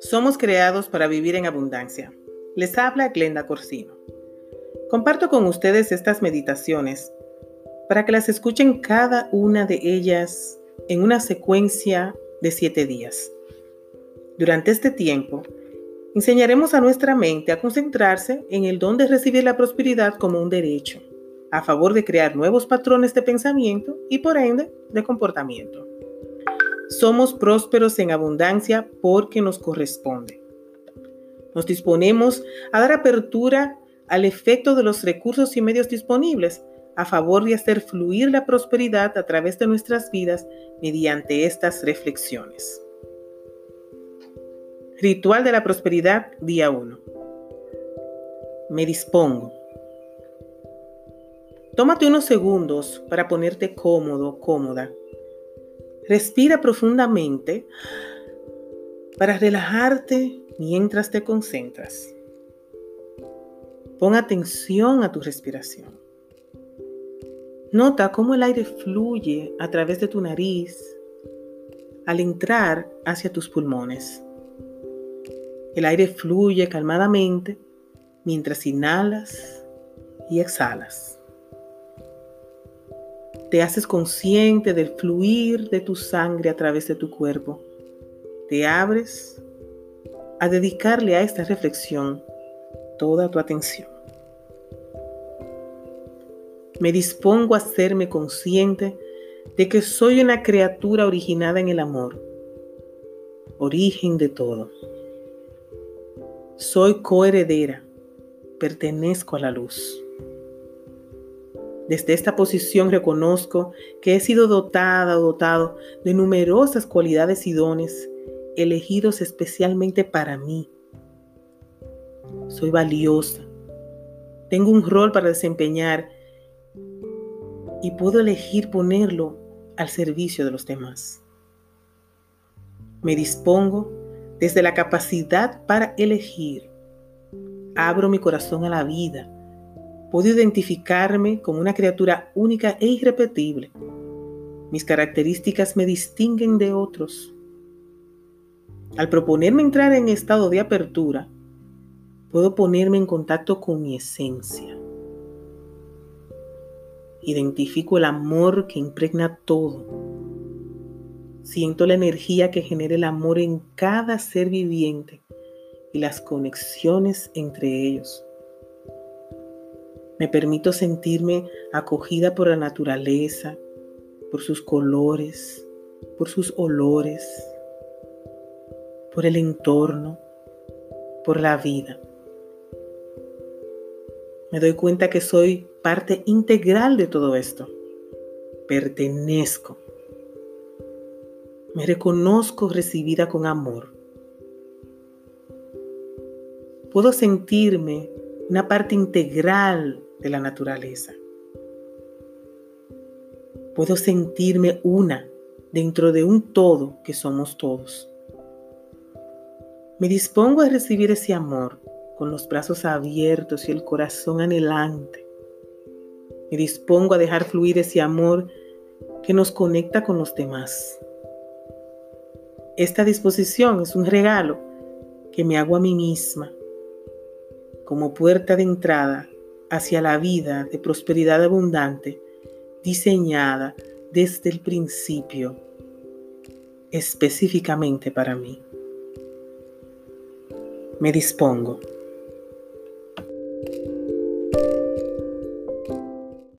Somos creados para vivir en abundancia. Les habla Glenda Corsino. Comparto con ustedes estas meditaciones para que las escuchen cada una de ellas en una secuencia de siete días. Durante este tiempo, enseñaremos a nuestra mente a concentrarse en el don de recibir la prosperidad como un derecho, a favor de crear nuevos patrones de pensamiento y por ende de comportamiento. Somos prósperos en abundancia porque nos corresponde. Nos disponemos a dar apertura al efecto de los recursos y medios disponibles a favor de hacer fluir la prosperidad a través de nuestras vidas mediante estas reflexiones. Ritual de la prosperidad, día 1. Me dispongo. Tómate unos segundos para ponerte cómodo, cómoda Respira profundamente para relajarte mientras te concentras. Pon atención a tu respiración. Nota cómo el aire fluye a través de tu nariz al entrar hacia tus pulmones. El aire fluye calmadamente mientras inhalas y exhalas te haces consciente del fluir de tu sangre a través de tu cuerpo. Te abres a dedicarle a esta reflexión toda tu atención. Me dispongo a hacerme consciente de que soy una criatura originada en el amor, origen de todo. Soy coheredera, pertenezco a la luz. Desde esta posición reconozco que he sido dotada o dotado de numerosas cualidades y dones elegidos especialmente para mí. Soy valiosa. Tengo un rol para desempeñar y puedo elegir ponerlo al servicio de los demás. Me dispongo desde la capacidad para elegir. Abro mi corazón a la vida Puedo identificarme como una criatura única e irrepetible. Mis características me distinguen de otros. Al proponerme entrar en estado de apertura, puedo ponerme en contacto con mi esencia. Identifico el amor que impregna todo. Siento la energía que genera el amor en cada ser viviente y las conexiones entre ellos. Me permito sentirme acogida por la naturaleza, por sus colores, por sus olores, por el entorno, por la vida. Me doy cuenta que soy parte integral de todo esto. Pertenezco. Me reconozco recibida con amor. Puedo sentirme una parte integral de la naturaleza. Puedo sentirme una dentro de un todo que somos todos. Me dispongo a recibir ese amor con los brazos abiertos y el corazón anhelante. Me dispongo a dejar fluir ese amor que nos conecta con los demás. Esta disposición es un regalo que me hago a mí misma como puerta de entrada hacia la vida de prosperidad abundante diseñada desde el principio específicamente para mí. Me dispongo.